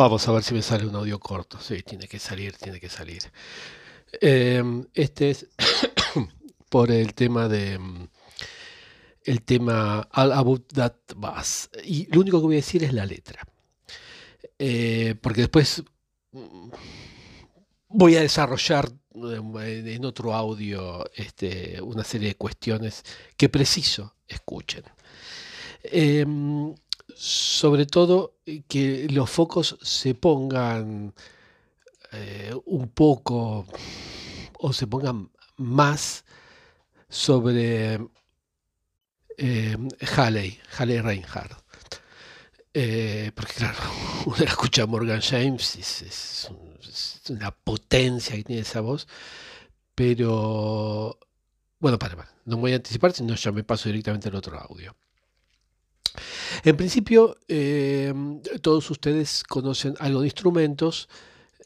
Vamos a ver si me sale un audio corto. Sí, tiene que salir, tiene que salir. Em, este es por el tema de el tema All About That Bass. Y lo único que voy a decir es la letra. Eh, porque después mm, voy a desarrollar en otro audio este, una serie de cuestiones que preciso escuchen. Em, sobre todo eh, que los focos se pongan eh, un poco o se pongan más sobre eh, Halley, Halley Reinhardt. porque claro, uno escucha a Morgan James, es, es, una potencia que tiene esa voz, pero bueno, para, para, no voy a anticipar, sino ya me paso directamente al otro audio. En principio, eh, todos ustedes conocen algo de instrumentos,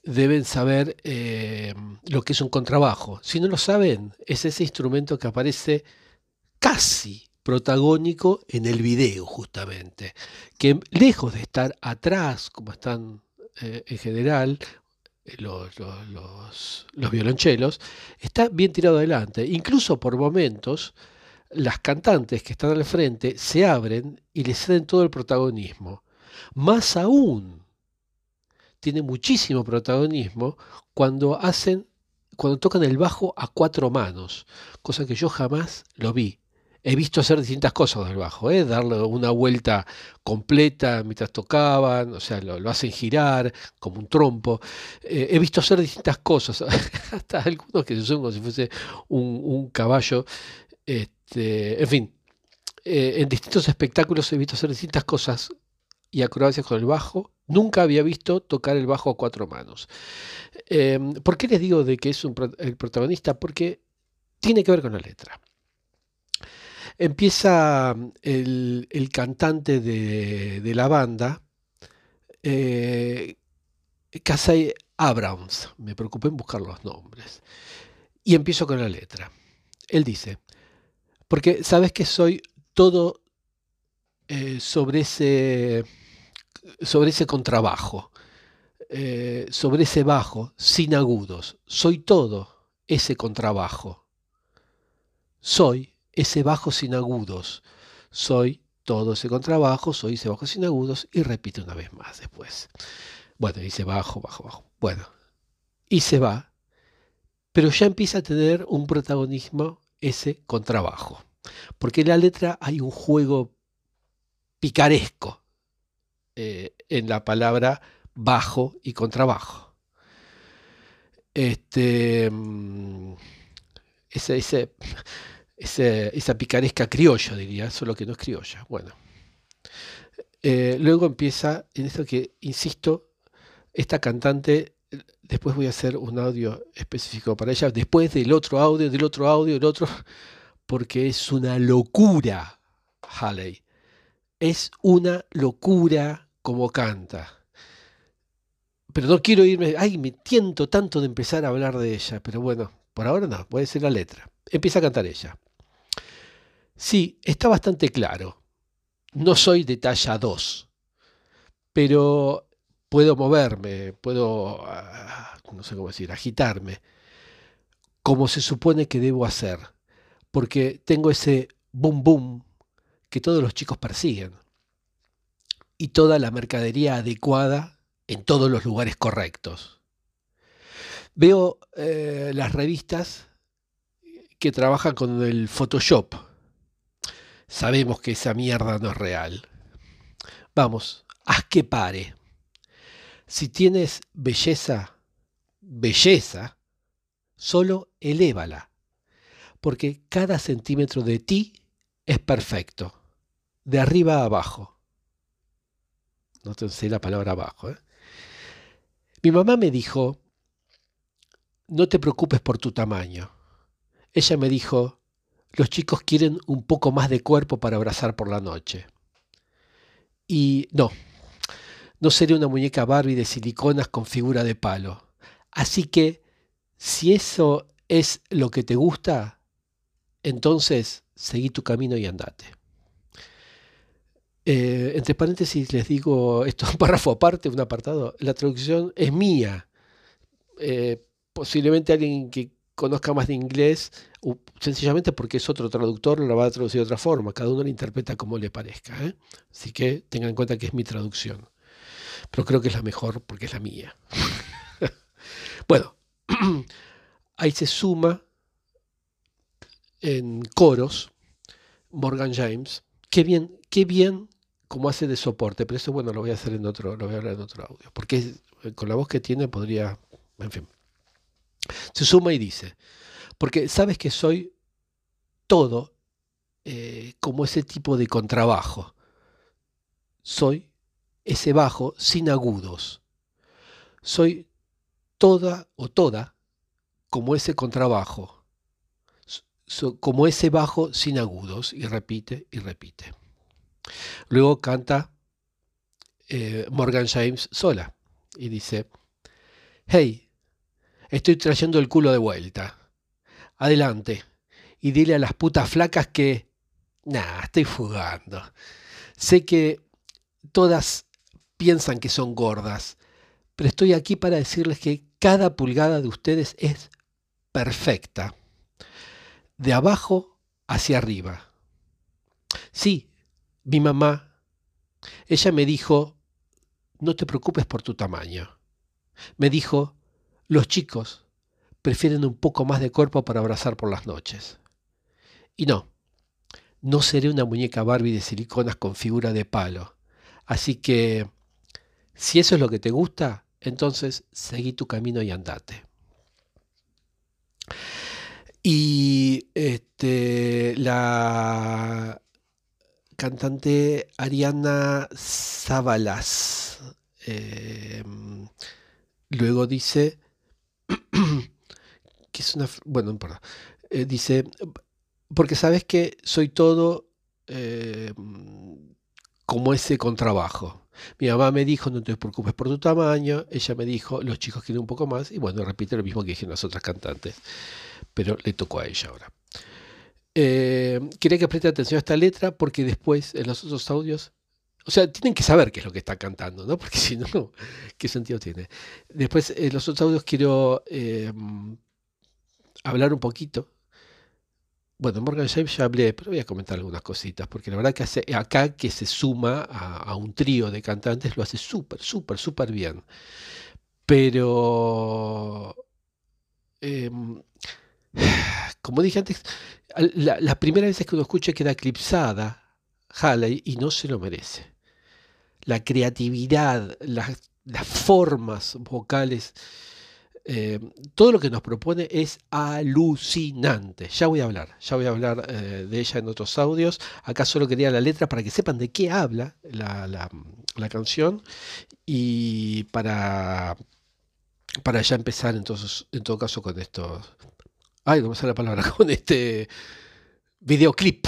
deben saber eh, lo que es un contrabajo. Si no lo saben, es ese instrumento que aparece casi protagónico en el video, justamente, que lejos de estar atrás, como están eh, en general los, los, violonchelos, está bien tirado adelante. Incluso por momentos las cantantes que están al frente se abren y les ceden todo el protagonismo. Más aún, tiene muchísimo protagonismo cuando hacen, cuando tocan el bajo a cuatro manos, cosa que yo jamás lo vi. He visto hacer distintas cosas con el bajo, ¿eh? darle una vuelta completa mientras tocaban, o sea, lo, hacen girar como un trompo. Eh, he visto hacer distintas cosas, hasta algunos que se son como si fuese un caballo. Este, en fin, eh, en distintos espectáculos he visto hacer distintas cosas y acrobacias con el bajo. Nunca había visto tocar el bajo a cuatro manos. Em, ¿Por qué les digo de que es el protagonista? Porque tiene que ver con la letra. Empieza el, cantante de, la banda, eh, Casey Abrams, me preocupé en buscar los nombres, y empiezo con la letra. Él dice, porque sabes que soy todo eh, sobre, ese, sobre ese contrabajo, eh, sobre ese bajo, sin agudos. Soy todo ese contrabajo. Soy ese bajo sin agudos. Soy todo ese contrabajo, soy ese bajo sin agudos y repite una vez más después. Bueno, dice bajo, bajo, bajo. Bueno, y se va, pero ya empieza a tener un protagonismo ese contrabajo. Porque en la letra hay un juego picaresco eh, en la palabra bajo y contrabajo. Este, mm, ese, esa picaresca criolla, diría, solo que no es criolla. Bueno. Eh, luego empieza en esto que, insisto, esta cantante, después voy a hacer un audio específico para ella, después del otro audio, del otro audio, del otro, porque es una locura, Halley. Es una locura como canta. Pero no quiero irme, ay, me tiento tanto de empezar a hablar de ella, pero bueno, por ahora no, voy a decir la letra. Empieza a cantar ella. Sí, está bastante claro. No soy de talla 2, pero puedo moverme, puedo, ah, no sé cómo decir, agitarme, como se supone que debo hacer porque tengo ese boom boom que todos los chicos persiguen y toda la mercadería adecuada en todos los lugares correctos. Veo eh, las revistas que trabajan con el Photoshop. Sabemos que esa mierda no es real. Vamos, haz que pare. Si tienes belleza, belleza, solo elévala porque cada centímetro de ti es perfecto, de arriba a abajo. No te sé la palabra abajo. ¿eh? Mi mamá me dijo, no te preocupes por tu tamaño. Ella me dijo, los chicos quieren un poco más de cuerpo para abrazar por la noche. Y no, no seré una muñeca Barbie de siliconas con figura de palo. Así que, si eso es lo que te gusta, entonces seguí tu camino y andate. Eh, entre paréntesis les digo, esto es un párrafo aparte, un apartado, la traducción es mía. Eh, posiblemente alguien que conozca más de inglés, sencillamente porque es otro traductor, lo va a traducir de otra forma, cada uno lo interpreta como le parezca. ¿eh? Así que tengan en cuenta que es mi traducción. Pero creo que es la mejor porque es la mía. bueno, ahí se suma en coros Morgan James. Qué bien, qué bien como hace de soporte, pero eso bueno lo voy a hacer en otro, lo voy a hablar en otro audio, porque con la voz que tiene podría, en fin. Se suma y dice, porque sabes que soy todo eh, como ese tipo de contrabajo. Soy ese bajo sin agudos. Soy toda o toda como ese contrabajo, como ese bajo sin agudos, y repite y repite. Luego canta eh, Morgan James sola y dice, hey, estoy trayendo el culo de vuelta. Adelante. Y dile a las putas flacas que... Nah, estoy fugando. Sé que todas piensan que son gordas, pero estoy aquí para decirles que cada pulgada de ustedes es perfecta. De abajo hacia arriba. Sí, mi mamá, ella me dijo, no te preocupes por tu tamaño. Me dijo, los chicos prefieren un poco más de cuerpo para abrazar por las noches. Y no, no seré una muñeca Barbie de siliconas con figura de palo. Así que, si eso es lo que te gusta, entonces seguí tu camino y andate. Y este, la cantante Ariana Zavalas. Em, luego dice que es una... Bueno, perdón. Eh, dice, porque sabes que soy todo em, como ese contrabajo. Mi mamá me dijo, no te preocupes por tu tamaño. Ella me dijo, los chicos quieren un poco más. Y bueno, repite lo mismo que dijeron las otras cantantes. Pero le tocó a ella ahora. Eh, quería que preste atención a esta letra porque después en los otros audios, o sea, tienen que saber qué es lo que está cantando, ¿no? Porque si no, ¿qué sentido tiene? Después en los otros audios quiero eh, hablar un poquito. Bueno, Morgan James ya hablé, pero voy a comentar algunas cositas, porque la verdad que hace, acá que se suma a, un trío de cantantes lo hace súper, súper, súper bien. Pero, em, como dije antes, la, primera vez que uno escucha queda eclipsada Halley y no se lo merece. La creatividad, las, formas vocales, eh, todo lo que nos propone es alucinante. Ya voy a hablar, ya voy a hablar eh, de ella en otros audios. Acá solo quería la letra para que sepan de qué habla la, canción y para, para ya empezar en todo caso con estos Ay, no me sale la palabra, con este videoclip.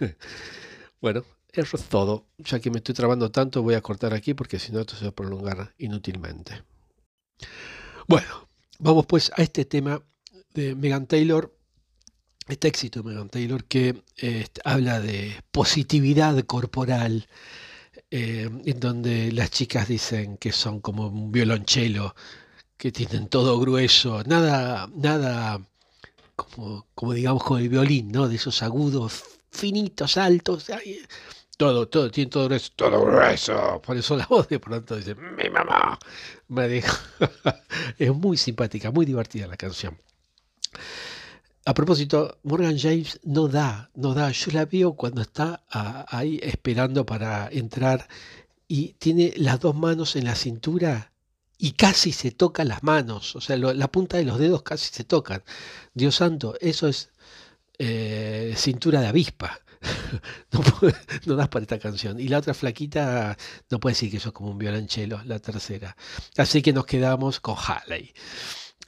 bueno, eso es todo. Ya que me estoy trabando tanto, voy a cortar aquí porque si no, esto se va a prolongar inútilmente. Bueno, vamos pues a este tema de Megan Taylor, este éxito de Megan Taylor que este, habla de positividad corporal, eh, en donde las chicas dicen que son como un violonchelo, que tienen todo grueso, nada, nada como, como digamos con el violín, ¿no? De esos agudos finitos, altos, todo, todo, tiene todo grueso, todo grueso. Por eso la voz de pronto dice, mi mamá me dijo. es muy simpática, muy divertida la canción. A propósito, Morgan James no da, no da. Yo la veo cuando está ahí esperando para entrar y tiene las dos manos en la cintura y casi se tocan las manos, o sea, la punta de los dedos casi se tocan. Dios santo, eso es eh, cintura de avispa. no, das para esta canción. Y la otra flaquita no puede decir que eso es como un violonchelo, la tercera. Así que nos quedamos con Halley.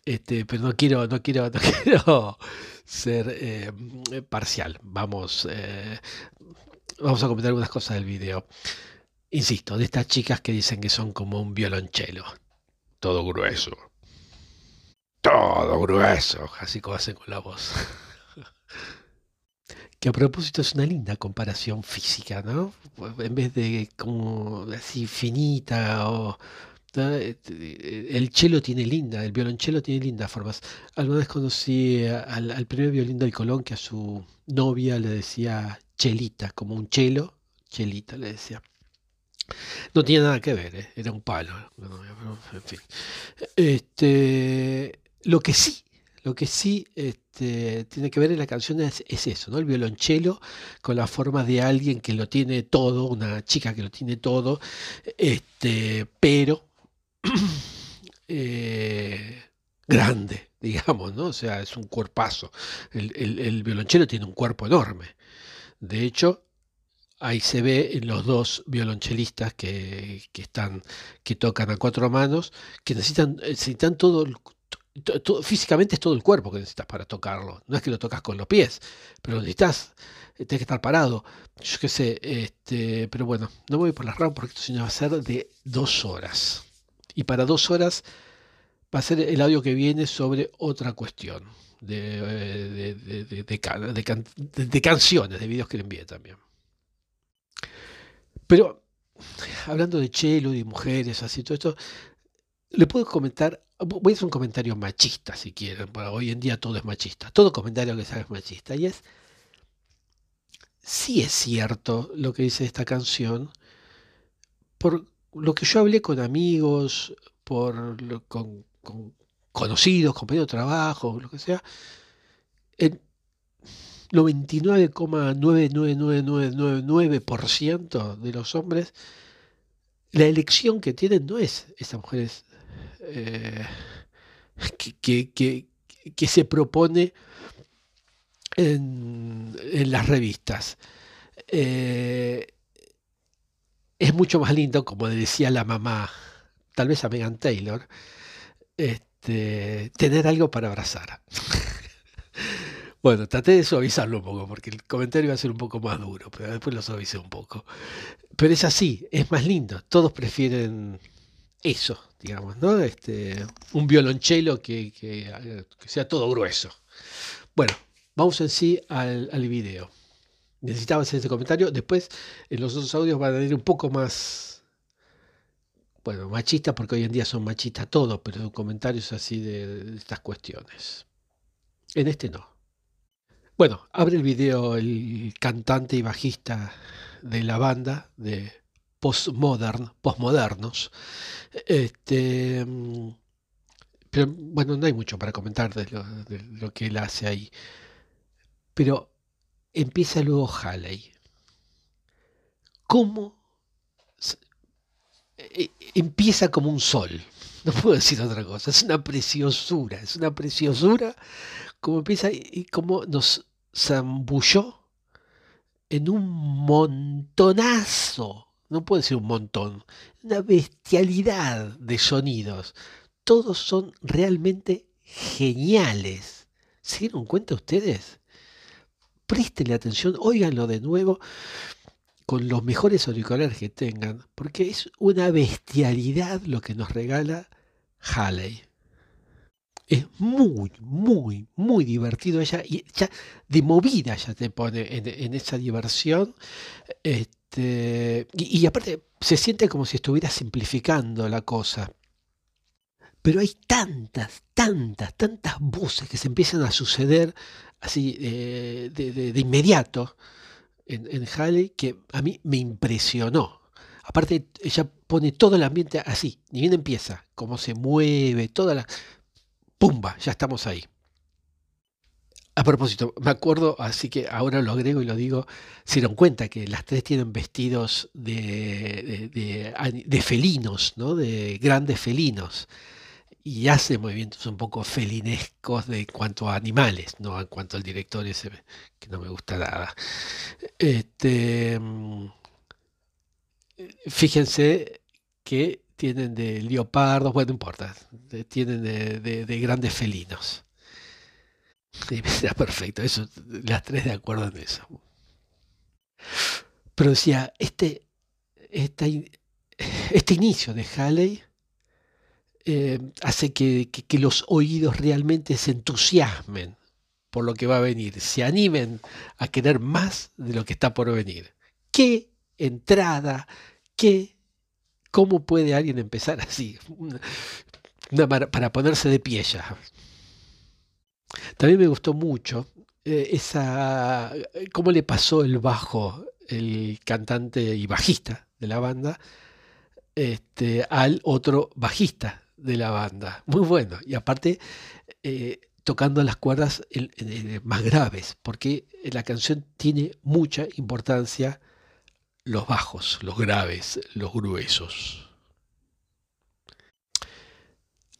Este, pero no quiero, no quiero, no quiero ser eh, parcial. Vamos, eh, vamos a comentar algunas cosas del video. Insisto, de estas chicas que dicen que son como un violonchelo todo grueso. Todo grueso, así como hacen con la voz. que a propósito es una linda comparación física, ¿no? En vez de como así finita o el cello tiene linda, el violonchelo tiene lindas formas. Alguna vez conocí al, primer violín del Colón que a su novia le decía chelita, como un chelo, chelita le decía. No tiene nada que ver, ¿eh? era un palo. En fin. Este, lo que sí, lo que sí tiene que ver en la canción es, eso, ¿no? El violonchelo con la forma de alguien que lo tiene todo, una chica que lo tiene todo, este, pero eh, grande, digamos, ¿no? O sea, es un cuerpazo. El, el violonchelo tiene un cuerpo enorme. De hecho, ahí se ve en los dos violonchelistas que, están, que tocan a cuatro manos, que necesitan, necesitan todo, físicamente es todo el cuerpo que necesitas para tocarlo. No es que lo tocas con los pies, pero necesitas, eh, tienes que estar parado. Yo qué sé, este, pero bueno, no voy por las ramas porque esto va a ser de dos horas. Y para dos horas va a ser el audio que viene sobre otra cuestión. De, de, de canciones, de videos que le envié también. Pero hablando de chelo, de mujeres, así todo esto, le puedo comentar, voy a hacer un comentario machista si quieren, hoy en día todo es machista, todo comentario que sea es machista, y es, sí es cierto lo que dice esta canción, por lo que yo hablé con amigos, por con, conocidos, compañeros de trabajo, lo que sea, en, 99,99999% de los hombres, la elección que tienen no es esa mujeres eh, que, se propone en, las revistas. Eh, es mucho más lindo, como decía la mamá, tal vez a Megan Taylor, este, tener algo para abrazar. Bueno, traté de suavizarlo un poco, porque el comentario iba a ser un poco más duro, pero después lo suavicé un poco. Pero es así, es más lindo. Todos prefieren eso, digamos, ¿no? Este, un violonchelo que, que, sea todo grueso. Bueno, vamos en sí al, al video. Necesitaba hacer este comentario. Después, en los otros audios van a ir un poco más, bueno, machistas, porque hoy en día son machistas todos, pero comentarios así de estas cuestiones. En este no. Bueno, abre el video el cantante y bajista de la banda de postmodern, postmodernos. Este, pero bueno, no hay mucho para comentar de lo, que él hace ahí. Pero empieza luego Halley. ¿Cómo e, empieza como un sol? No puedo decir otra cosa. Es una preciosura, es una preciosura como empieza y como nos zambulló en un montonazo, no puedo decir un montón, una bestialidad de sonidos. Todos son realmente geniales. ¿Se dieron cuenta ustedes? Prestenle atención, óiganlo de nuevo con los mejores auriculares que tengan, porque es una bestialidad lo que nos regala Halley. Es muy, muy, muy divertido ella y ya de movida ya te pone en, esa diversión. Este, y, aparte se siente como si estuviera simplificando la cosa. Pero hay tantas, tantas, tantas voces que se empiezan a suceder así eh, de, inmediato en, en Halley que a mí me impresionó. Aparte, ella pone todo el ambiente así, ni bien empieza, cómo se mueve, toda la ¡Pumba! Ya estamos ahí. A propósito, me acuerdo, así que ahora lo agrego y lo digo, se dieron cuenta que las tres tienen vestidos de, felinos, ¿no? de grandes felinos, y hace movimientos un poco felinescos de cuanto a animales, no en cuanto al director ese que no me gusta nada. Este, mm, fíjense que tienen de leopardos, bueno, no importa, tienen de, grandes felinos. Está perfecto, eso, las tres de acuerdo en eso. Pero decía, este, este, este inicio de Halley eh, hace que, los oídos realmente se entusiasmen por lo que va a venir, se animen a querer más de lo que está por venir. ¿Qué entrada? ¿Qué? ¿Cómo puede alguien empezar así? para ponerse de pie ya. También me gustó mucho eh, esa cómo le pasó el bajo el cantante y bajista de la banda este, al otro bajista de la banda. Muy bueno. Y aparte, eh, tocando las cuerdas más graves, porque la canción tiene mucha importancia los bajos, los graves, los gruesos.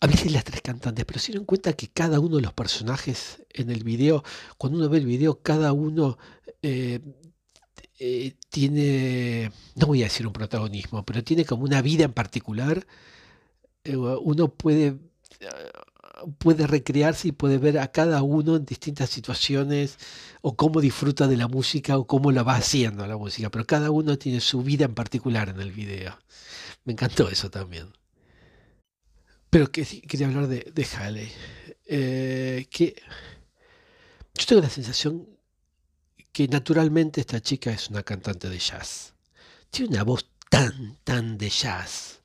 A veces las tres cantantes, pero si en cuenta que cada uno de los personajes en el video, cuando uno ve el video, cada uno eh, eh, tiene, no voy a decir un protagonismo, pero tiene como una vida en particular. Eh, uno puede, puede recrearse y puede ver a cada uno en distintas situaciones o cómo disfruta de la música o cómo la va haciendo la música, pero cada uno tiene su vida en particular en el video. Me encantó eso también. Pero que, quería hablar de, de. Eh, que yo tengo la sensación que naturalmente esta chica es una cantante de jazz. Tiene una voz tan, tan de jazz.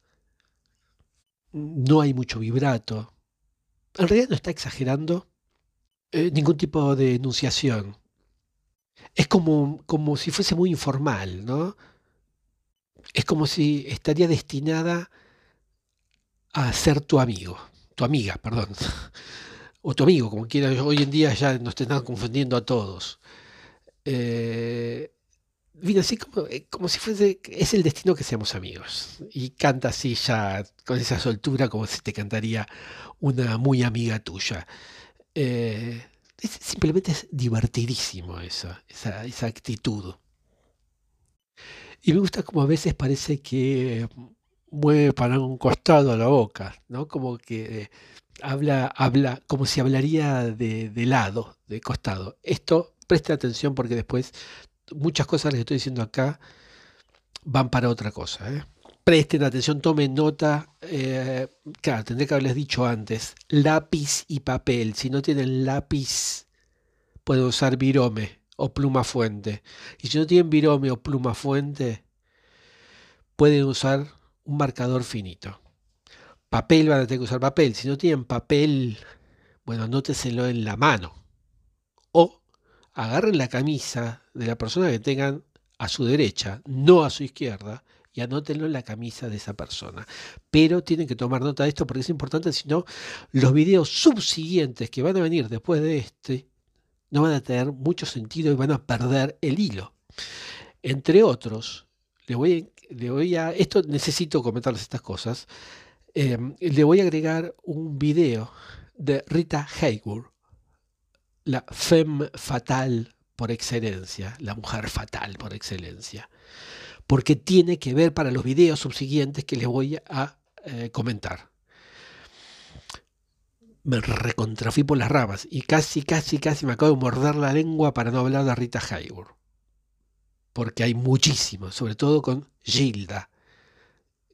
No hay mucho vibrato. En realidad no está exagerando eh, ningún tipo de enunciación. Es como, como si fuese muy informal, ¿no? Es como si estaría destinada a ser tu amigo, tu amiga, perdón, o tu amigo, como quieras. Hoy en día ya nos están confundiendo a todos. Eh, vino así como, eh, como si fuese, es el destino que seamos amigos. Y canta así ya con esa soltura como si te cantaría una muy amiga tuya. Eh, simplemente es divertidísimo esa, esa actitud. Y me gusta como a veces parece que mueve para un costado la boca, ¿no? Como que habla, habla, como si hablaría de, de lado, de costado. Esto, preste atención porque después muchas cosas que estoy diciendo acá van para otra cosa. ¿eh? Presten atención, tomen nota. Eh, claro, tendré que haberles dicho antes, lápiz y papel. Si no tienen lápiz, pueden usar virome o pluma fuente. Y si no tienen virome o pluma fuente, pueden usar un marcador finito. Papel van a tener que usar papel. Si no tienen papel, bueno, anóteselo en la mano. O agarren la camisa de la persona que tengan a su derecha, no a su izquierda, y anótenlo en la camisa de esa persona. Pero tienen que tomar nota de esto porque es importante, si no, los videos subsiguientes que van a venir después de este no van a tener mucho sentido y van a perder el hilo. Entre otros, le voy, le voy a, esto necesito comentarles estas cosas, eh, le voy a agregar un video de Rita Hayworth, la femme fatal por excelencia, la mujer fatal por excelencia, porque tiene que ver para los videos subsiguientes que les voy a eh, comentar. Me recontrafí por las ramas y casi, casi, casi me acabo de morder la lengua para no hablar de Rita Hayworth. Porque hay muchísimo, sobre todo con Gilda.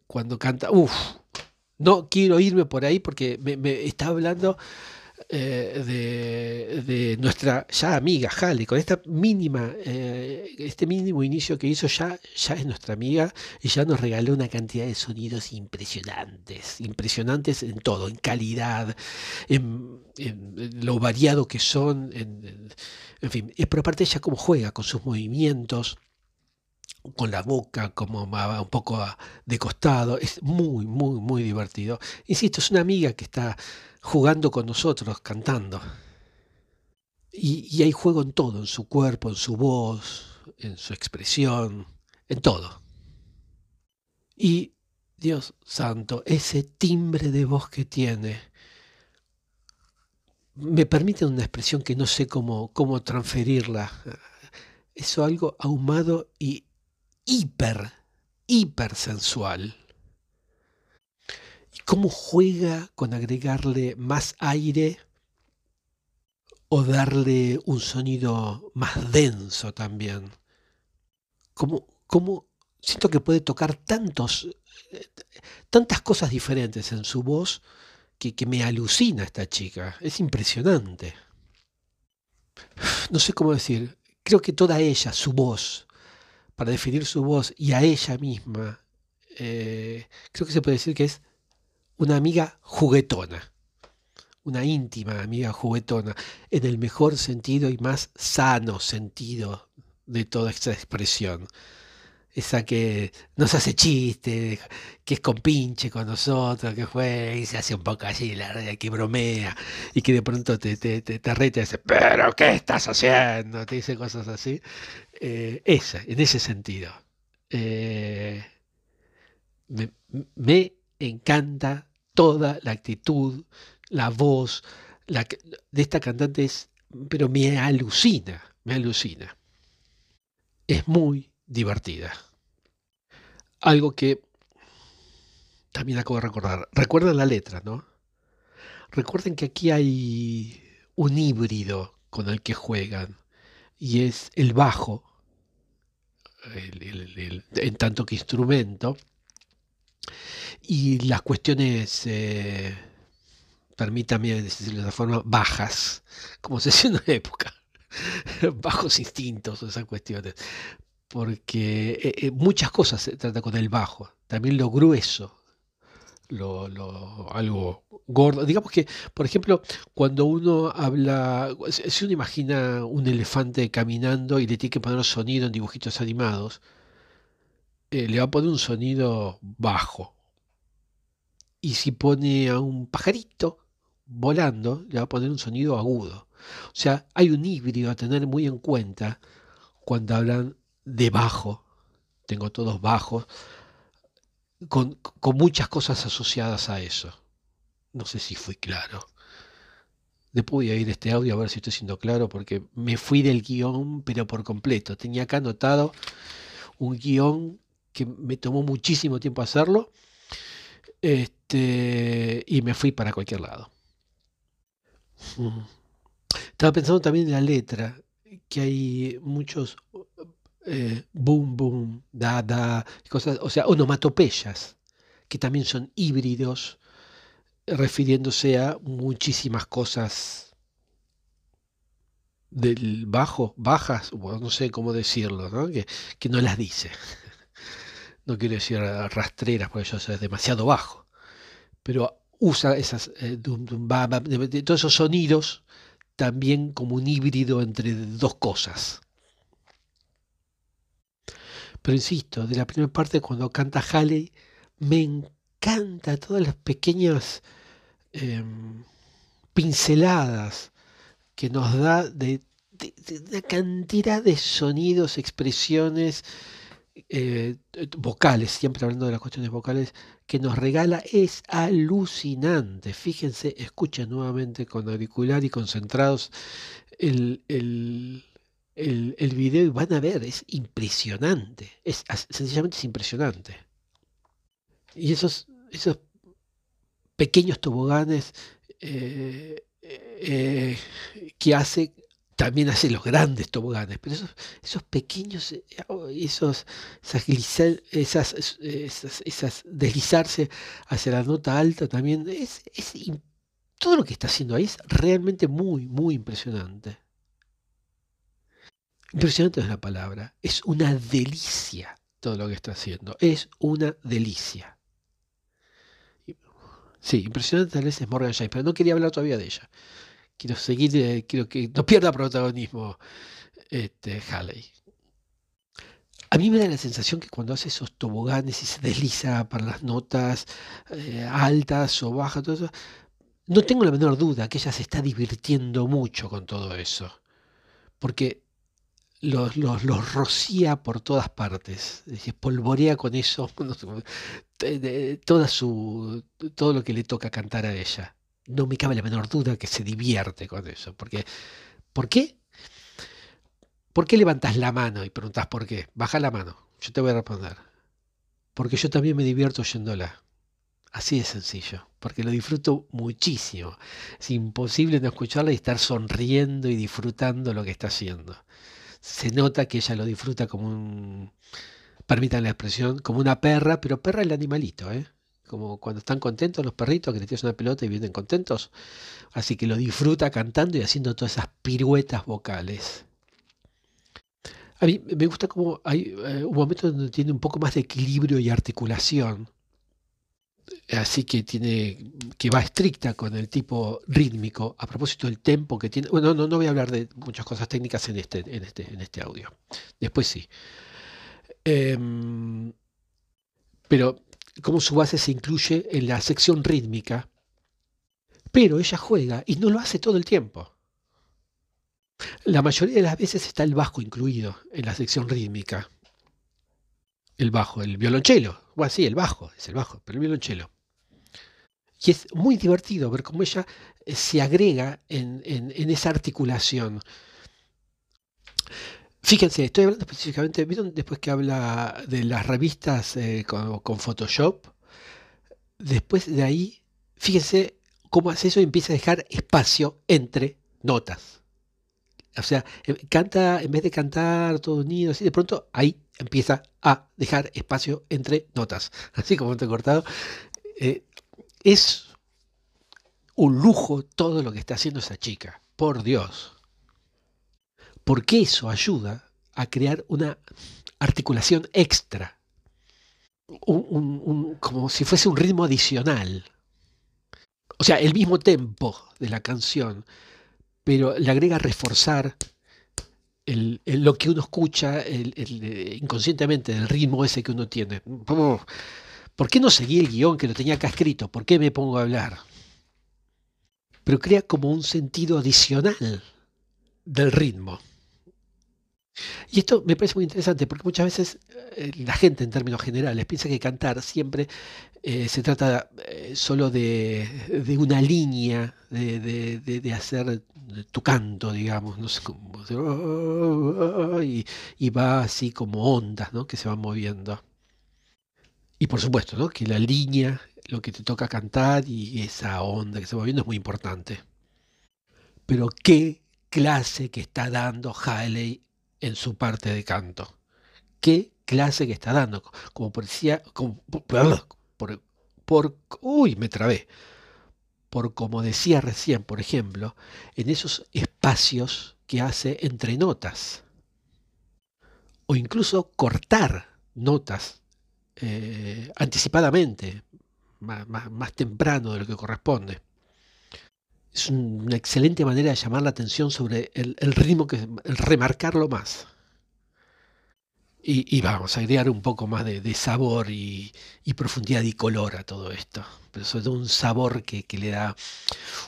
Cuando canta, uff, no quiero irme por ahí porque me, me está hablando eh, de, nuestra ya amiga Jale, con esta mínima, eh, este mínimo inicio que hizo ya, ya es nuestra amiga y ya nos regaló una cantidad de sonidos impresionantes, impresionantes en todo, en calidad, en, lo variado que son, en, en fin, pero aparte ella como juega con sus movimientos con la boca como un poco de costado, es muy, muy, muy divertido. Insisto, es una amiga que está jugando con nosotros, cantando. Y, hay juego en todo, en su cuerpo, en su voz, en su expresión, en todo. Y, Dios santo, ese timbre de voz que tiene, me permite una expresión que no sé cómo, cómo transferirla. Eso algo ahumado y hiper, hiper sensual. ¿Y cómo juega con agregarle más aire o darle un sonido más denso también? ¿Cómo, cómo siento que puede tocar tantos, tantas cosas diferentes en su voz que, que me alucina esta chica? Es impresionante. no sé cómo decir, creo que toda ella, su voz, para definir su voz y a ella misma, eh, creo que se puede decir que es una amiga juguetona, una íntima amiga juguetona, en el mejor sentido y más sano sentido de toda esta expresión esa que nos hace chiste, que es compinche con nosotros, que fue y se hace un poco así, la que bromea, y que de pronto te, te, te, te reta dice, pero ¿qué estás haciendo? Te dice cosas así. Eh, esa, en ese sentido. Eh, me, me, encanta toda la actitud, la voz la, de esta cantante, es, pero me alucina, me alucina. Es muy divertida. Algo que también acabo de recordar. Recuerden la letra, ¿no? Recuerden que aquí hay un híbrido con el que juegan y es el bajo, en tanto que instrumento, y las cuestiones, eh, permítame decirlo de esa forma, bajas, como se decía en una época, bajos instintos, esas cuestiones porque eh, eh, muchas cosas se trata con el bajo, también lo grueso, lo, algo gordo. Digamos que, por ejemplo, cuando uno habla, si uno imagina un elefante caminando y le tiene que poner sonido en dibujitos animados, eh, le va a poner un sonido bajo. Y si pone a un pajarito volando, le va a poner un sonido agudo. O sea, hay un híbrido a tener muy en cuenta cuando hablan de bajo, tengo todos bajos, con, muchas cosas asociadas a eso. No sé si fui claro. Después voy a ir este audio a ver si estoy siendo claro, porque me fui del guion, pero por completo. Tenía acá anotado un guion que me tomó muchísimo tiempo hacerlo, este, y me fui para cualquier lado. Mm. Estaba pensando también en la letra, que hay muchos eh, boom, boom, da, da, cosas, o sea, onomatopeyas, que también son híbridos, refiriéndose a muchísimas cosas del bajo, bajas, no sé cómo decirlo. Que, que, no las dice. No quiero decir rastreras, porque eso es demasiado bajo, pero usa esas, eh, todos esos sonidos también como un híbrido entre dos cosas. Pero insisto, de la primera parte cuando canta Halley, me encanta todas las pequeñas em, pinceladas que nos da de, una cantidad de sonidos, expresiones eh, vocales, siempre hablando de las cuestiones vocales, que nos regala es alucinante. Fíjense, escuchen nuevamente con auricular y concentrados el el, el, video y van a ver, es impresionante, es sencillamente es impresionante. Y esos, esos pequeños toboganes eh, eh, que hace, también hace los grandes toboganes, pero esos, esos pequeños, eh, esos, esas, esas, esas, deslizarse hacia la nota alta también, es, es, todo lo que está haciendo ahí es realmente muy, muy impresionante. Impresionante es la palabra. Es una delicia todo lo que está haciendo. Es una delicia. Sí, impresionante tal vez es Morgan James, pero no quería hablar todavía de ella. Quiero seguir, eh, quiero que no pierda protagonismo este, Halley. A mí me da la sensación que cuando hace esos toboganes y se desliza para las notas eh, altas o bajas, no tengo la menor duda que ella se está divirtiendo mucho con todo eso. Porque los, los, rocía por todas partes, polvorea con eso toda su, todo lo que le toca cantar a ella. No me cabe la menor duda que se divierte con eso. Porque, ¿Por qué? ¿Por qué levantas la mano y preguntas por qué? Baja la mano, yo te voy a responder. Porque yo también me divierto oyéndola. Así de sencillo, porque lo disfruto muchísimo. Es imposible no escucharla y estar sonriendo y disfrutando lo que está haciendo se nota que ella lo disfruta como un, permitan la expresión, como una perra, pero perra el animalito, ¿eh? como cuando están contentos los perritos que le tiras una pelota y vienen contentos. Así que lo disfruta cantando y haciendo todas esas piruetas vocales. A mí me gusta como hay eh, un momento donde tiene un poco más de equilibrio y articulación. Así que tiene que va estricta con el tipo rítmico. A propósito del tempo que tiene. Bueno, no, voy a hablar de muchas cosas técnicas en este, en este, en este audio. Después sí. Em, pero como su base se incluye en la sección rítmica. Pero ella juega y no lo hace todo el tiempo. La mayoría de las veces está el bajo incluido en la sección rítmica. El bajo, el violonchelo. Bueno, sí, el bajo, es el bajo, pero el violonchelo. Y es muy divertido ver cómo ella eh, se agrega en, esa articulación. Fíjense, estoy hablando específicamente, ¿vieron después que habla de las revistas eh, con, con, Photoshop? Después de ahí, fíjense cómo hace eso y empieza a dejar espacio entre notas. O sea, eh, canta, en vez de cantar todo unido, así de pronto ahí empieza a dejar espacio entre notas. Así como te he cortado. Eh, es un lujo todo lo que está haciendo esa chica. Por Dios. Porque eso ayuda a crear una articulación extra. como si fuese un ritmo adicional. O sea, el mismo tempo de la canción pero le agrega reforzar lo que uno escucha eh, inconscientemente del ritmo ese que uno tiene. ¿Por qué no seguí el guion que lo tenía acá escrito? ¿Por qué me pongo a hablar? Pero crea como un sentido adicional del ritmo. Y esto me parece muy interesante porque muchas veces eh, la gente en términos generales piensa que cantar siempre eh, se trata solo de, una línea de, hacer tu canto, digamos, no sé cómo, y, y, va así como ondas ¿no? que se van moviendo. Y por supuesto, ¿no? que la línea, lo que te toca cantar y esa onda que se va moviendo es muy importante. Pero qué clase que está dando Haley en su parte de canto. ¿Qué clase que está dando? Como decía, como, por, por, uy, me trabé. Por como decía recién, por ejemplo, en esos espacios que hace entre notas. O incluso cortar notas eh, anticipadamente, más, temprano de lo que corresponde es una excelente manera de llamar la atención sobre el, ritmo, que, el remarcarlo más. Y, vamos a agregar un poco más de, sabor y, profundidad y color a todo esto. Pero sobre todo un sabor que, le da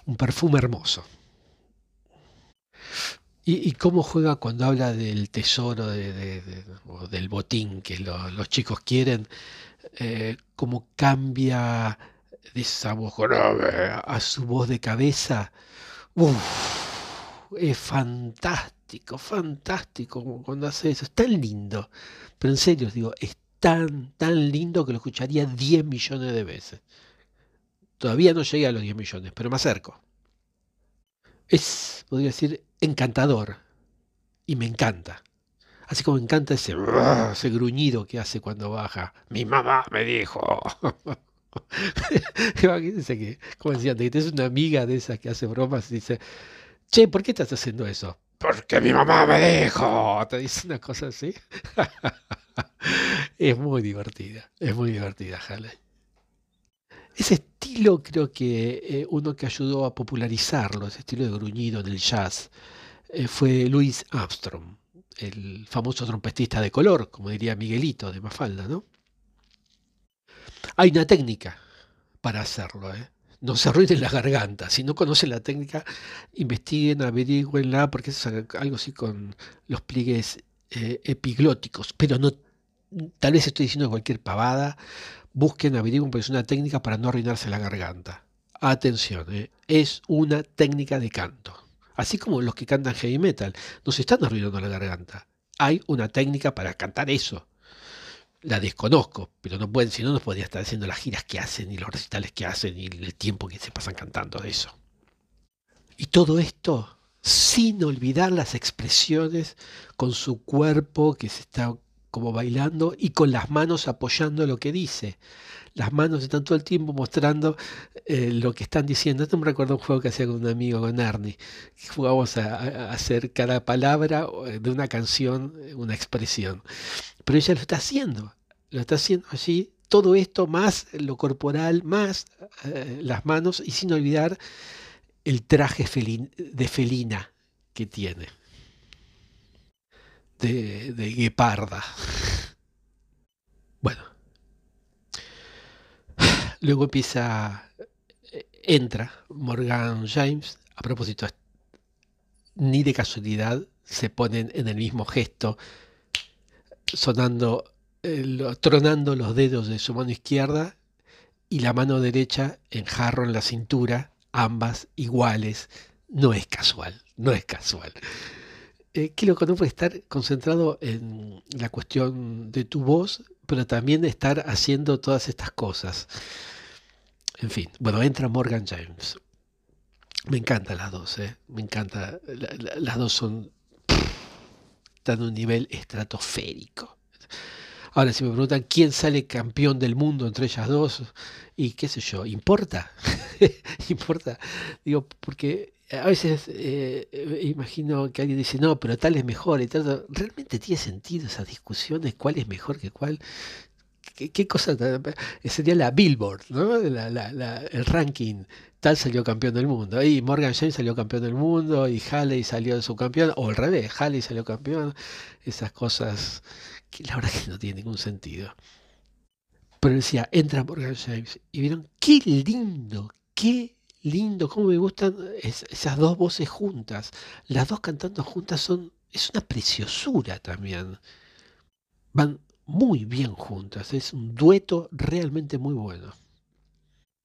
un perfume hermoso. Y, cómo juega cuando habla del tesoro o del botín que los chicos quieren, eh, cómo cambia de esa voz a su voz de cabeza, es fantástico, fantástico cuando hace eso, es tan lindo, pero en serio os digo, es tan, tan lindo que lo escucharía 10 millones de veces. Todavía no llegué a los 10 millones, pero me acerco. Es, podría decir, encantador y me encanta. Así como me encanta ese, ese gruñido que hace cuando baja. Mi mamá me dijo. Imagínense que, como decía tienes una amiga de esas que hace bromas y dice, che, ¿por qué estás haciendo eso? Porque mi mamá me dijo. Te dice una cosa así. es muy divertida, es muy divertida, Halley. Ese estilo creo que eh, uno que ayudó a popularizarlo, ese estilo de gruñido del jazz, eh, fue Louis Armstrong, el famoso trompetista de color, como diría Miguelito de Mafalda, ¿no? Hay una técnica para hacerlo. ¿eh? No se arruinen la garganta. Si no conocen la técnica, investiguen, averigüenla, porque es algo así con los pliegues eh, epiglóticos. Pero no, tal vez estoy diciendo cualquier pavada. Busquen, averigüen, porque es una técnica para no arruinarse la garganta. Atención, ¿eh? es una técnica de canto. Así como los que cantan heavy metal, no se están arruinando la garganta. Hay una técnica para cantar eso la desconozco, pero no pueden, si no, no podría estar haciendo las giras que hacen y los recitales que hacen y el tiempo que se pasan cantando de eso. Y todo esto sin olvidar las expresiones con su cuerpo que se está como bailando y con las manos apoyando lo que dice. Las manos están todo el tiempo mostrando eh, lo que están diciendo. Esto me recuerda un juego que hacía con un amigo, con Ernie. Jugábamos a, hacer cada palabra eh, de una canción, eh, una expresión. Pero ella lo está haciendo, lo está haciendo allí. Todo esto más lo corporal, más las manos y sin olvidar el traje de felina que tiene. De, de gueparda. Bueno, Luego empieza, eh, entra Morgan James, a propósito, ni de casualidad se ponen en el mismo gesto, sonando, eh, tronando los dedos de su mano izquierda y la mano derecha en jarro en la cintura, ambas iguales. No es casual, no es casual. Eh, que no puede estar concentrado en la cuestión de tu voz, pero también estar haciendo todas estas cosas. En fin, bueno, entra Morgan James. Me encantan las dos, ¿eh? me encanta. las dos son. están a un nivel estratosférico. Ahora, si me preguntan quién sale campeón del mundo entre ellas dos, y qué sé yo, ¿importa? ¿Importa? Digo, porque a veces eh, imagino que alguien dice, no, pero tal es mejor y tal. ¿Realmente tiene sentido esas discusiones? ¿Cuál es mejor que cuál? ¿Qué, cosa? Sería la Billboard, ¿no? el ranking. Tal salió campeón del mundo. Y Morgan James salió campeón del mundo. Y Halley salió subcampeón. O al revés, Halley salió campeón. Esas cosas que la verdad que no tienen ningún sentido. Pero decía, entra Morgan James. Y vieron, qué lindo, qué lindo. Cómo me gustan esas dos voces juntas. Las dos cantando juntas son. Es una preciosura también. Van muy bien juntas. Es un dueto realmente muy bueno.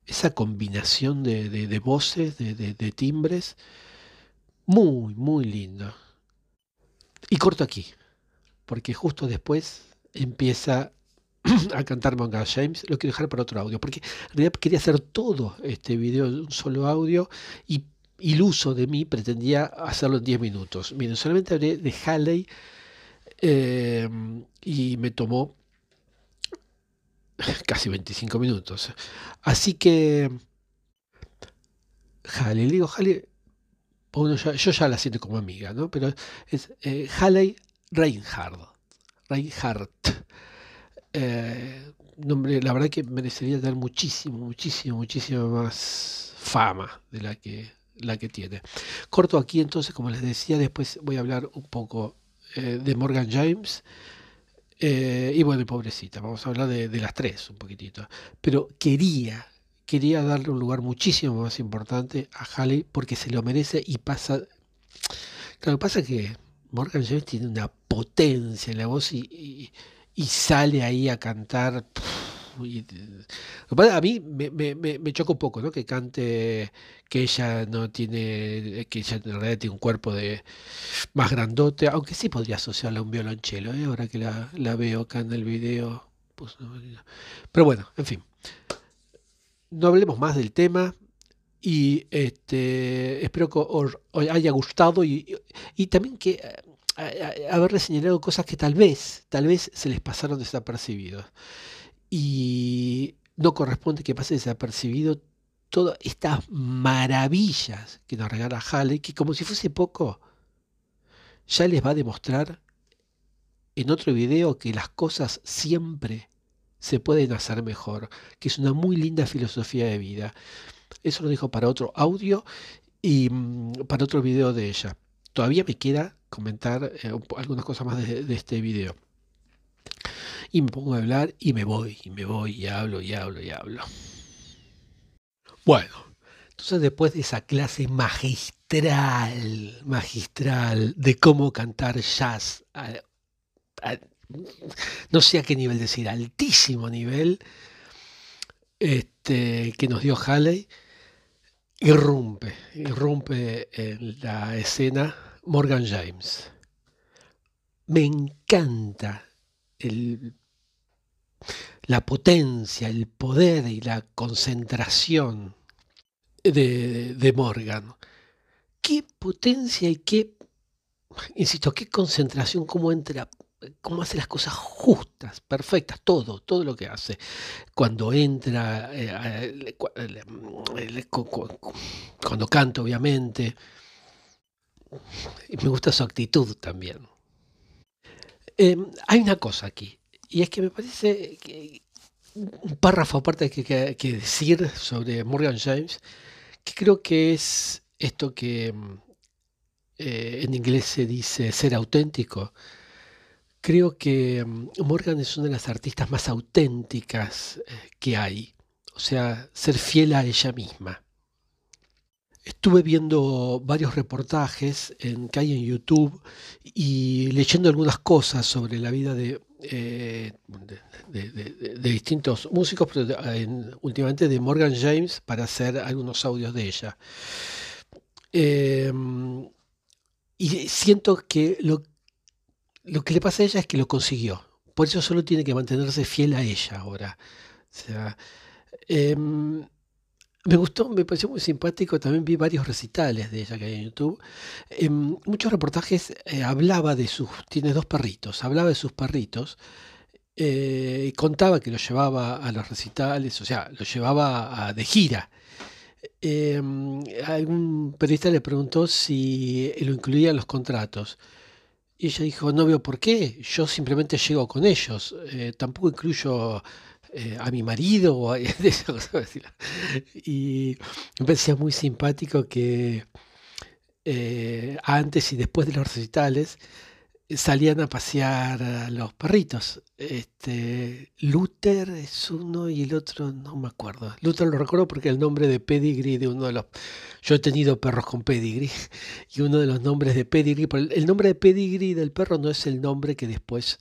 Esa combinación de, voces, de, timbres, muy, muy lindo. Y corto aquí, porque justo después empieza a cantar Manga James. Lo quiero dejar para otro audio, porque en realidad quería hacer todo este video de un solo audio y iluso de mí pretendía hacerlo en 10 minutos. Miren, solamente hablé de Halley Em, y me tomó casi 25 minutos. Así que, Halley, le digo, bueno, yo, ya la siento como amiga, ¿no? Pero es eh, Halley Reinhardt. Reinhardt. Eh, nombre, la verdad que merecería tener muchísimo, muchísimo, muchísimo más fama de la que, la que tiene. Corto aquí entonces, como les decía, después voy a hablar un poco eh, de Morgan James. Eh, y bueno, pobrecita, vamos a hablar de, las tres un poquitito. Pero quería, quería darle un lugar muchísimo más importante a Halley porque se lo merece y pasa... Lo que pasa que Morgan James tiene una potencia en la voz y, sale ahí a cantar a mí me, me, me, choca un poco, ¿no? Que cante que ella no tiene, que ella en realidad tiene un cuerpo de más grandote, aunque sí podría asociarla a un violonchelo, ¿eh? ahora que la, veo acá en el video. Pues, pero bueno, en fin. No hablemos más del tema y este espero que os, haya gustado y, y también que haberle señalado cosas que tal vez, tal vez se les pasaron desapercibidos y no corresponde que pase desapercibido todas estas maravillas que nos regala Halley, que como si fuese poco, ya les va a demostrar en otro video que las cosas siempre se pueden hacer mejor, que es una muy linda filosofía de vida. Eso lo dejo para otro audio y mm, para otro video de ella. Todavía me queda comentar eh, algunas cosas más de este video y me pongo a hablar y me voy, y me voy, y hablo, y hablo, y hablo. Bueno, entonces después de esa clase magistral, magistral de cómo cantar jazz, no sé a qué nivel decir, altísimo nivel, este, que nos dio Halley, irrumpe, irrumpe en la escena Morgan James. Me encanta la potencia, el poder y la concentración de, Morgan. Qué potencia y qué, insisto, qué concentración, cómo entra cómo hace las cosas justas, perfectas, todo, todo lo que hace. Cuando entra, eh, cuando canta, obviamente. Y me gusta su actitud también. Em, hay una cosa aquí, y es que me parece que un párrafo aparte que, que, que decir sobre Morgan James, que creo que es esto que eh, en inglés se dice ser auténtico. Creo que mm, Morgan es una de las artistas más auténticas eh, que hay. O sea, ser fiel a ella misma. Estuve viendo varios reportajes que hay en YouTube y leyendo algunas cosas sobre la vida de, eh, distintos músicos, pero últimamente de Morgan James para hacer algunos audios de ella. Em, y siento que lo, lo que le pasa a ella es que lo consiguió. Por eso solo tiene que mantenerse fiel a ella ahora. O sea, em, me gustó, me pareció muy simpático. También vi varios recitales de ella que hay en YouTube. En muchos reportajes eh, hablaba de sus. Tiene dos perritos. Hablaba de sus perritos. Eh, y contaba que lo llevaba a los recitales, o sea, lo llevaba de gira. Em, algún periodista le preguntó si lo incluía en los contratos. Y ella dijo, no veo por qué, yo simplemente llego con ellos, eh, tampoco incluyo eh, a mi marido o a, Y me parecía muy simpático que eh, antes y después de los recitales salían a pasear a los perritos. Este, Luther es uno y el otro no me acuerdo. Luther lo recuerdo porque el nombre de pedigree de uno de los... Yo he tenido perros con pedigree y uno de los nombres de pedigree, el nombre de pedigree del perro no es el nombre que después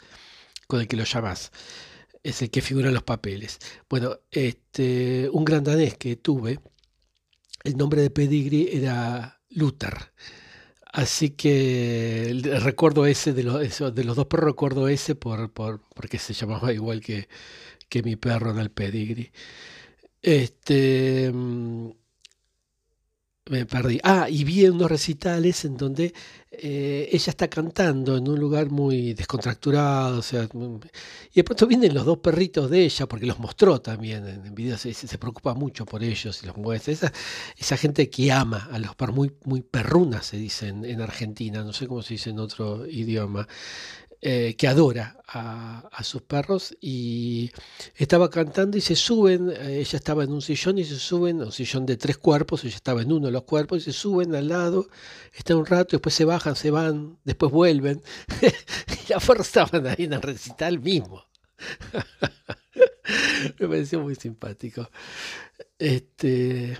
con el que lo llamas, es el que figura en los papeles. Bueno, este, un gran danés que tuve, el nombre de pedigree era Luther. Así que recuerdo ese de los, de los dos perros, recuerdo ese por, por, porque se llamaba igual que, que mi perro en el pedigree. Este, mm, me perdí. Ah, y vi unos recitales en donde eh, ella está cantando en un lugar muy descontracturado, o sea, y de pronto vienen los dos perritos de ella, porque los mostró también en, videos, se, se, preocupa mucho por ellos y los muestra. Esa, esa gente que ama a los perros, muy, muy perrunas se dice en Argentina, no sé cómo se dice en otro idioma. Eh, que adora a, sus perros y estaba cantando y se suben, eh, ella estaba en un sillón y se suben, un sillón de tres cuerpos, ella estaba en uno de los cuerpos y se suben al lado, está un rato, después se bajan, se van, después vuelven y la estaban ahí en el recital mismo. Me pareció muy simpático. Este,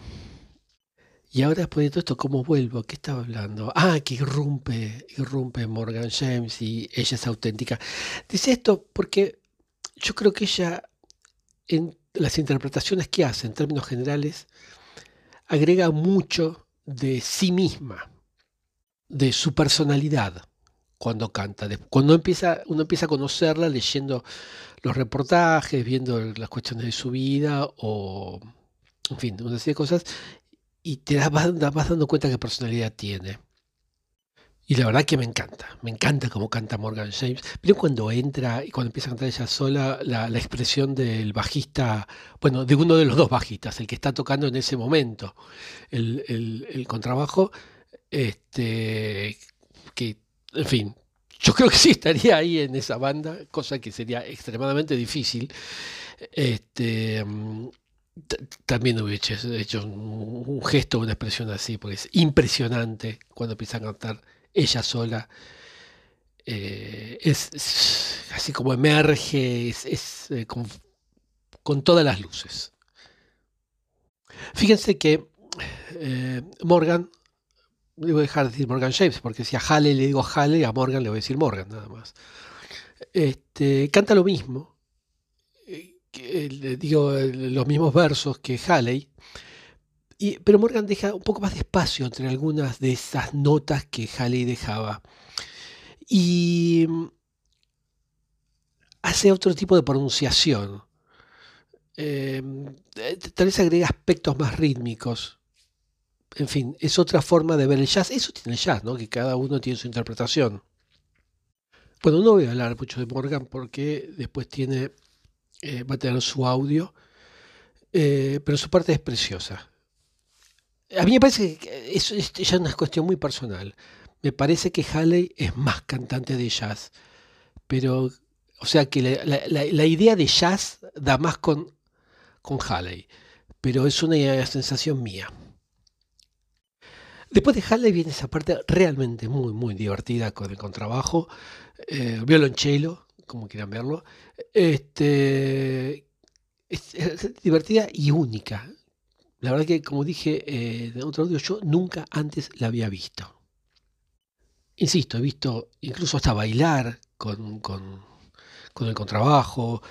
y ahora después de todo esto, ¿cómo vuelvo? ¿Qué estaba hablando? Ah, que irrumpe, irrumpe Morgan James y ella es auténtica. Dice esto porque yo creo que ella, en las interpretaciones que hace en términos generales, agrega mucho de sí misma, de su personalidad cuando canta. Cuando empieza, uno empieza a conocerla leyendo los reportajes, viendo las cuestiones de su vida o, en fin, una serie de cosas, y te vas, dando cuenta qué personalidad tiene. Y la verdad que me encanta, me encanta cómo canta Morgan James. Pero cuando entra y cuando empieza a cantar ella sola, la, expresión del bajista, bueno, de uno de los dos bajistas, el que está tocando en ese momento el, contrabajo, este, que, en fin, yo creo que sí estaría ahí en esa banda, cosa que sería extremadamente difícil. Este, también hubiera hecho, un, gesto, una expresión así, porque es impresionante cuando empieza a cantar ella sola. Eh, es, así como emerge, es, eh, con, todas las luces. Fíjense que eh, Morgan, le voy a dejar de decir Morgan James, porque si a Halley le digo Halley, a Morgan le voy a decir Morgan nada más. Este, canta lo mismo, digo, los mismos versos que Halley, y, pero Morgan deja un poco más de espacio entre algunas de esas notas que Halley dejaba. Y mm, hace otro tipo de pronunciación. Eh, tal vez agrega aspectos más rítmicos. En fin, es otra forma de ver el jazz. Eso tiene el jazz, ¿no? Que cada uno tiene su interpretación. Bueno, no voy a hablar mucho de Morgan porque después tiene, eh, va a tener su audio, eh, pero su parte es preciosa. A mí me parece que eso es ya una cuestión muy personal. Me parece que Halley es más cantante de jazz, pero, o sea que la, idea de jazz da más con, con Halley, pero es una sensación mía. Después de Halley viene esa parte realmente muy, muy divertida con el contrabajo, eh, violonchelo, como quieran verlo. Este, es, divertida y única. La verdad que, como dije eh, en otro audio, yo nunca antes la había visto. Insisto, he visto incluso hasta bailar con, con, el contrabajo.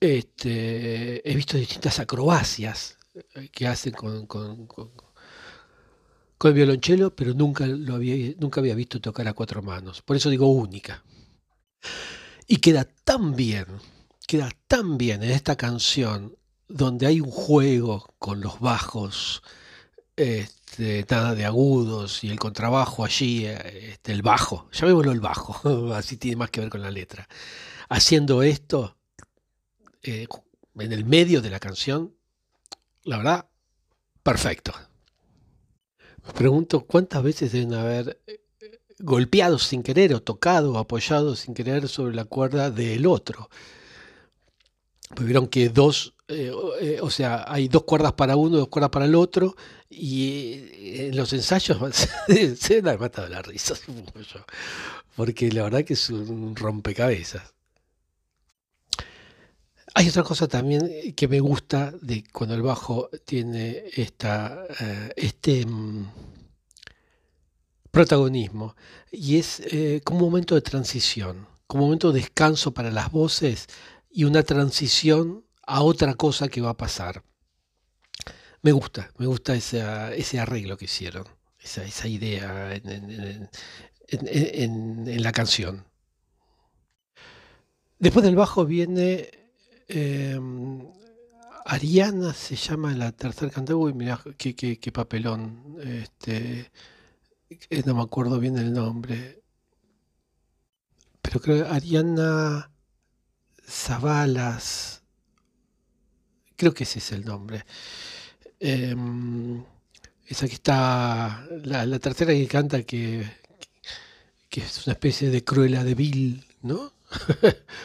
Este, he visto distintas acrobacias que hacen con, con, el violonchelo, pero nunca, lo había, nunca había visto tocar a cuatro manos. Por eso digo única. Y queda tan bien, queda tan bien en esta canción, donde hay un juego con los bajos, este, nada de agudos y el contrabajo allí, este, el bajo, llamémoslo el bajo, así tiene más que ver con la letra. Haciendo esto eh, en el medio de la canción, la verdad, perfecto. Me pregunto cuántas veces deben haber eh, golpeado sin querer o tocado o apoyado sin querer sobre la cuerda del otro. Vieron que dos, eh, eh, o sea, hay dos cuerdas para uno, dos cuerdas para el otro, y en los ensayos se me ha matado la risa, porque la verdad que es un rompecabezas. Hay otra cosa también eh, que me gusta de cuando el bajo tiene esta, eh, este mm, protagonismo y es eh, como un momento de transición, como un momento de descanso para las voces y una transición a otra cosa que va a pasar. Me gusta, me gusta ese arreglo que hicieron, esa, idea en, en la canción. Después del bajo viene Em, Ariana se llama la tercera cantante. Uy, mira qué, papelón. Este, eh, no me acuerdo bien el nombre. Pero creo que Ariana Zavalas. Creo que ese es el nombre. Em, esa que está. La, tercera que canta que, que, es una especie de cruela de Bill, ¿no?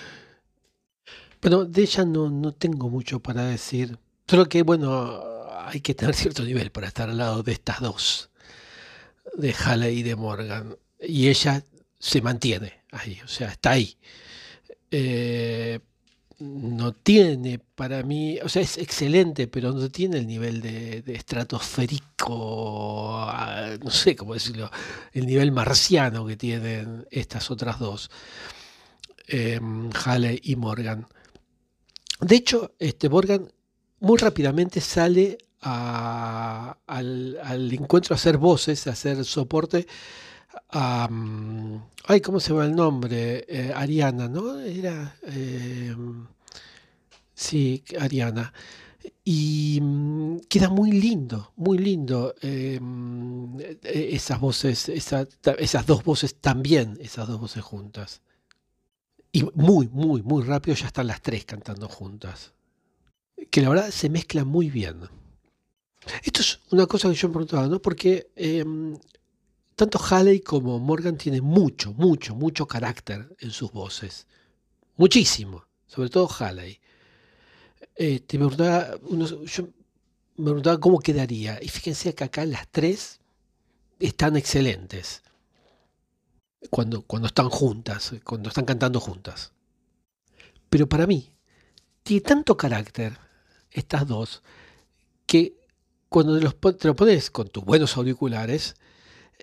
Bueno, de ella no, no tengo mucho para decir. Solo que, bueno, hay que tener cierto nivel para estar al lado de estas dos, de Halley y de Morgan. Y ella se mantiene ahí, o sea, está ahí. Eh, no tiene para mí, o sea, es excelente, pero no tiene el nivel de, estratosférico, ah, no sé cómo decirlo, el nivel marciano que tienen estas otras dos, eh, Halley y Morgan. De hecho, este Morgan muy rápidamente sale al, encuentro a hacer voces, a hacer soporte ay, ¿cómo se llama el nombre? Eh, Ariana, ¿no? Era... Em, sí, Ariana. Y mm, queda muy lindo, muy lindo em, e, esas voces, esas dos voces también, esas dos voces juntas. Y muy, muy, muy rápido ya están las tres cantando juntas. Que la verdad se mezcla muy bien. Esto es una cosa que yo me preguntaba, ¿no? Porque em, tanto Halley como Morgan tienen mucho, mucho, mucho carácter en sus voces. Muchísimo. Sobre todo Halley. Este, yo me preguntaba cómo quedaría. Y fíjense que acá las tres están excelentes cuando, cuando están juntas, cuando están cantando juntas. Pero para mí, tiene tanto carácter estas dos que cuando te, los, te lo pones con tus buenos auriculares,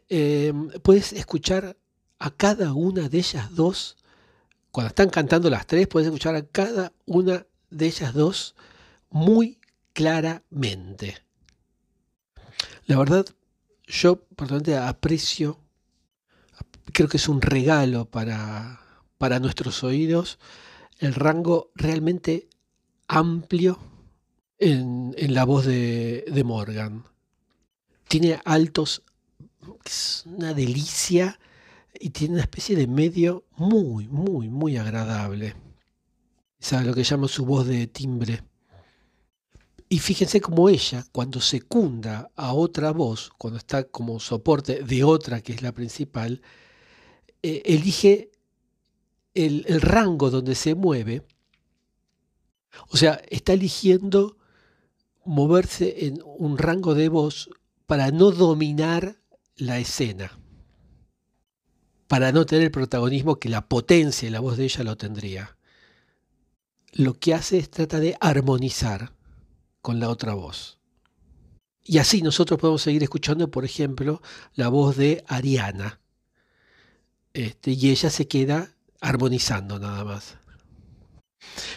em, puedes escuchar a cada una de ellas dos, cuando están cantando las tres, puedes escuchar a cada una de ellas dos muy claramente. La verdad, yo personalmente aprecio creo que es un regalo para, para nuestros oídos el rango realmente amplio en, la voz de, Morgan. Tiene altos, es una delicia, y tiene una especie de medio muy, muy, muy agradable. Es lo que llamo su voz de timbre. Y fíjense cómo ella, cuando secunda a otra voz, cuando está como soporte de otra que es la principal, eh, elige el, el rango donde se mueve. O sea, está eligiendo moverse en un rango de voz para no dominar la escena, para no tener el protagonismo que la potencia y la voz de ella lo tendría. Lo que hace es trata de armonizar con la otra voz. Y así nosotros podemos seguir escuchando, por ejemplo, la voz de Ariana. Este, y ella se queda armonizando nada más.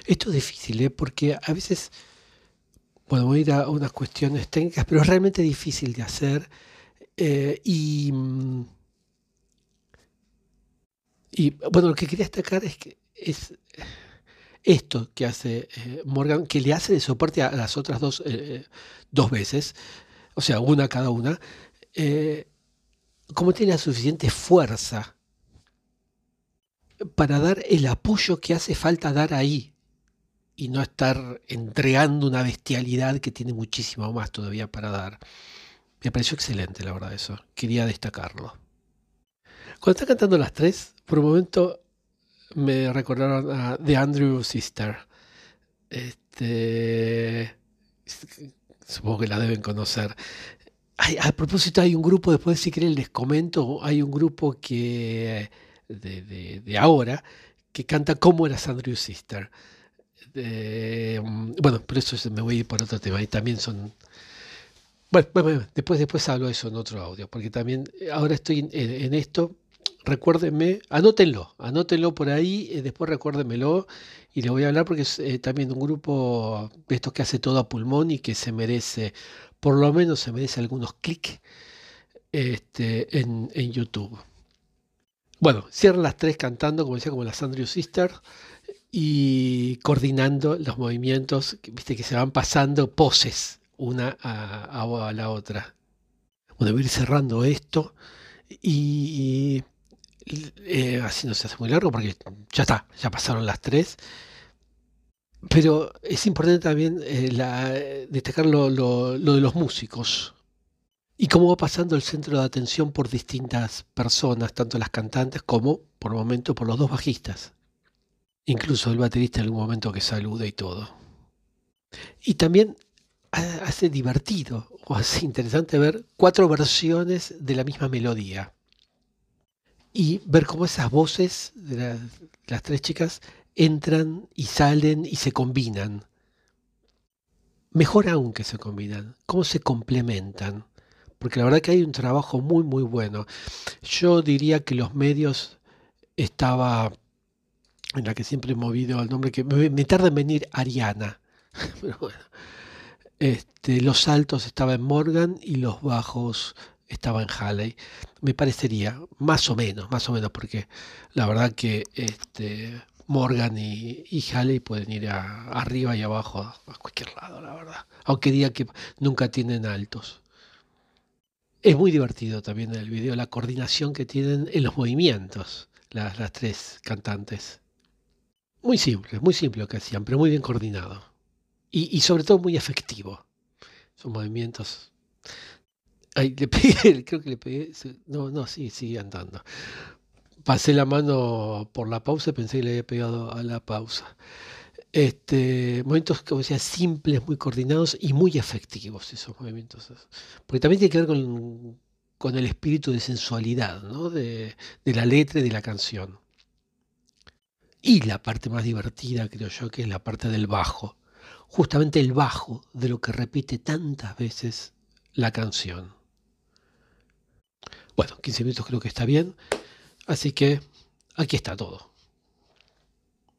Esto es difícil, ¿eh? porque a veces, bueno, voy a ir a unas cuestiones técnicas, pero es realmente difícil de hacer. Eh, y, bueno, lo que quería destacar es que es esto que hace eh, Morgan, que le hace de soporte a las otras dos, eh, dos veces, o sea, una cada una, como tiene la suficiente fuerza para dar el apoyo que hace falta dar ahí y no estar entregando una bestialidad que tiene muchísimo más todavía para dar. Me pareció excelente, la verdad, eso. Quería destacarlo. Cuando está cantando las tres, por un momento me recordaron a The Andrew Sister. Este, supongo que la deben conocer. a propósito, hay un grupo, después si quieren les comento, hay un grupo que de, ahora que canta como era Andrew Sister. bueno, por eso me voy a ir por otro tema. Y también son... Bueno, después, después hablo de eso en otro audio, porque también ahora estoy en esto recuérdenme, anótenlo, anótenlo por ahí, eh, después recuérdenmelo y le voy a hablar porque es eh, también un grupo de estos que hace todo a pulmón y que se merece, por lo menos se merece algunos clics este, en, YouTube. Bueno, cierran las tres cantando, como decía, como las Andrew Sisters y coordinando los movimientos, viste que se van pasando poses una a, a la otra. Bueno, voy a ir cerrando esto y eh, así no se hace muy largo porque ya está, ya pasaron las tres. Pero es importante también eh, destacar lo, de los músicos y cómo va pasando el centro de atención por distintas personas, tanto las cantantes como, por momento, por los dos bajistas. Incluso el baterista en algún momento que saluda y todo. Y también hace divertido o hace interesante ver cuatro versiones de la misma melodía y ver cómo esas voces de las tres chicas entran y salen y se combinan. Mejor aún que se combinan, cómo se complementan. Porque la verdad que hay un trabajo muy, muy bueno. Yo diría que los medios estaba en la que siempre he movido el nombre, que me, tarda en venir Ariana. Pero bueno. Este, los altos estaba en Morgan y los bajos estaba en Halley. Me parecería, más o menos, más o menos, porque la verdad que este, Morgan y, y Halley pueden ir arriba y abajo, a cualquier lado, la verdad. Aunque diga que nunca tienen altos. Es muy divertido también el video la coordinación que tienen en los movimientos las, las tres cantantes. Muy simple, muy simple lo que hacían, pero muy bien coordinado. Y, sobre todo muy efectivo. Son movimientos Ay, le pegué, creo que le pegué. No, no, sí, sigue andando. Pasé la mano por la pausa pensé que le había pegado a la pausa. Este, momentos, como decía, simples, muy coordinados y muy efectivos esos movimientos. Porque también tiene que ver con, con el espíritu de sensualidad, ¿no? de, de la letra y de la canción. Y la parte más divertida, creo yo, que es la parte del bajo. Justamente el bajo de lo que repite tantas veces la canción. Bueno, 15 minutos creo que está bien. Así que aquí está todo.